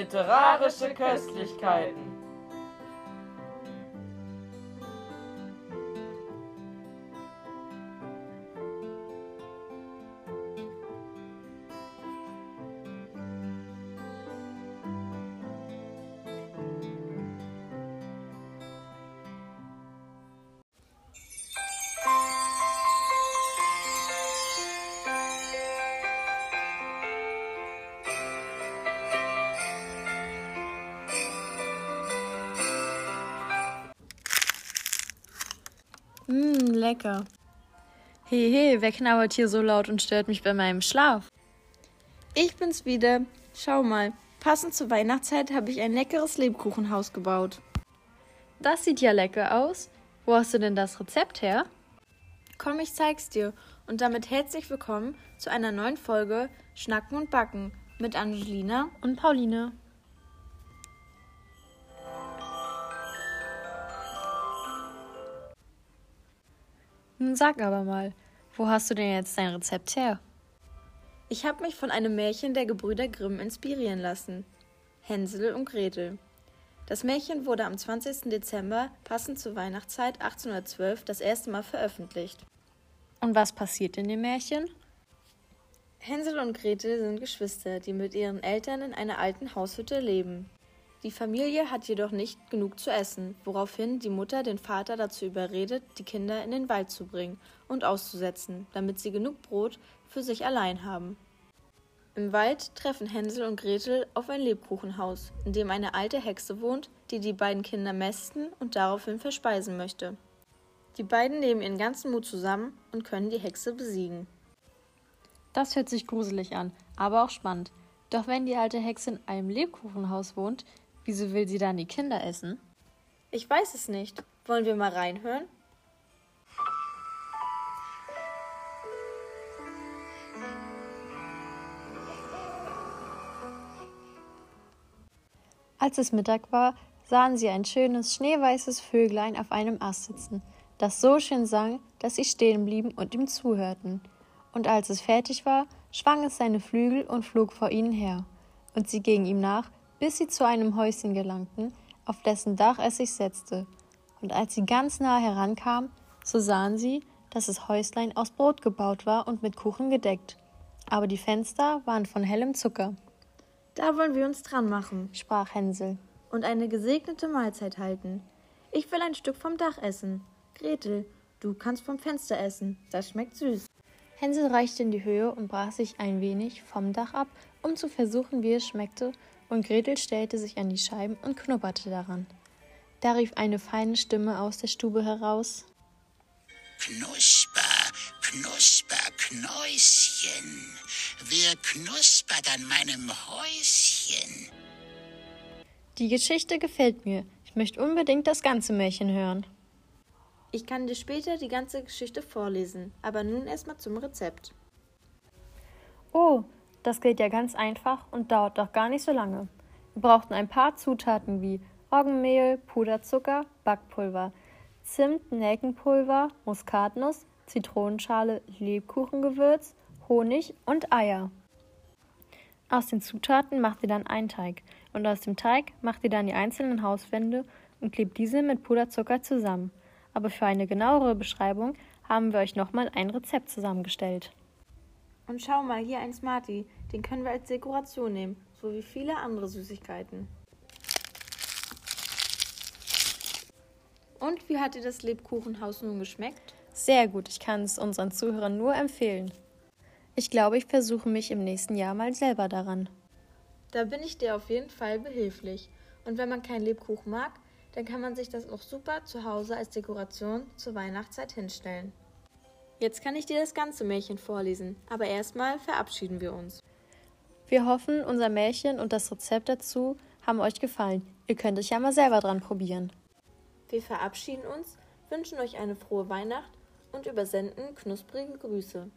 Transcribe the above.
Literarische Köstlichkeiten. Lecker. Hey, hey, wer knabbert hier so laut und stört mich bei meinem Schlaf? Ich bin's wieder. Schau mal, passend zur Weihnachtszeit habe ich ein leckeres Lebkuchenhaus gebaut. Das sieht ja lecker aus. Wo hast du denn das Rezept her? Komm, ich zeig's dir. Und damit herzlich willkommen zu einer neuen Folge Schnacken und Backen mit Angelina und Pauline. Nun sag aber mal, wo hast du denn jetzt dein Rezept her? Ich habe mich von einem Märchen der Gebrüder Grimm inspirieren lassen. Hänsel und Gretel. Das Märchen wurde am 20. Dezember, passend zur Weihnachtszeit 1812, das erste Mal veröffentlicht. Und was passiert in dem Märchen? Hänsel und Gretel sind Geschwister, die mit ihren Eltern in einer alten Haushütte leben. Die Familie hat jedoch nicht genug zu essen, woraufhin die Mutter den Vater dazu überredet, die Kinder in den Wald zu bringen und auszusetzen, damit sie genug Brot für sich allein haben. Im Wald treffen Hänsel und Gretel auf ein Lebkuchenhaus, in dem eine alte Hexe wohnt, die die beiden Kinder mästen und daraufhin verspeisen möchte. Die beiden nehmen ihren ganzen Mut zusammen und können die Hexe besiegen. Das hört sich gruselig an, aber auch spannend. Doch wenn die alte Hexe in einem Lebkuchenhaus wohnt, Wieso will sie dann die Kinder essen? Ich weiß es nicht. Wollen wir mal reinhören? Als es Mittag war, sahen sie ein schönes, schneeweißes Vöglein auf einem Ast sitzen, das so schön sang, dass sie stehen blieben und ihm zuhörten. Und als es fertig war, schwang es seine Flügel und flog vor ihnen her. Und sie gingen ihm nach, bis sie zu einem Häuschen gelangten, auf dessen Dach es sich setzte. Und als sie ganz nahe herankam, so sahen sie, dass das Häuslein aus Brot gebaut war und mit Kuchen gedeckt. Aber die Fenster waren von hellem Zucker. Da wollen wir uns dran machen, sprach Hänsel, und eine gesegnete Mahlzeit halten. Ich will ein Stück vom Dach essen. Gretel, du kannst vom Fenster essen, das schmeckt süß. Hänsel reichte in die Höhe und brach sich ein wenig vom Dach ab, um zu versuchen, wie es schmeckte, und Gretel stellte sich an die Scheiben und knupperte daran. Da rief eine feine Stimme aus der Stube heraus Knusper, knusper, Knäuschen, wer knuspert an meinem Häuschen? Die Geschichte gefällt mir. Ich möchte unbedingt das ganze Märchen hören. Ich kann dir später die ganze Geschichte vorlesen, aber nun erstmal zum Rezept. Oh, das geht ja ganz einfach und dauert doch gar nicht so lange. Wir brauchten ein paar Zutaten wie Roggenmehl, Puderzucker, Backpulver, Zimt, Nelkenpulver, Muskatnuss, Zitronenschale, Lebkuchengewürz, Honig und Eier. Aus den Zutaten macht ihr dann einen Teig und aus dem Teig macht ihr dann die einzelnen Hauswände und klebt diese mit Puderzucker zusammen. Aber für eine genauere Beschreibung haben wir euch nochmal ein Rezept zusammengestellt. Und schau mal, hier ein Smarty. Den können wir als Dekoration nehmen, so wie viele andere Süßigkeiten. Und wie hat dir das Lebkuchenhaus nun geschmeckt? Sehr gut, ich kann es unseren Zuhörern nur empfehlen. Ich glaube, ich versuche mich im nächsten Jahr mal selber daran. Da bin ich dir auf jeden Fall behilflich. Und wenn man keinen Lebkuchen mag, dann kann man sich das auch super zu Hause als Dekoration zur Weihnachtszeit hinstellen. Jetzt kann ich dir das ganze Märchen vorlesen, aber erstmal verabschieden wir uns. Wir hoffen, unser Märchen und das Rezept dazu haben euch gefallen. Ihr könnt euch ja mal selber dran probieren. Wir verabschieden uns, wünschen euch eine frohe Weihnacht und übersenden knusprige Grüße.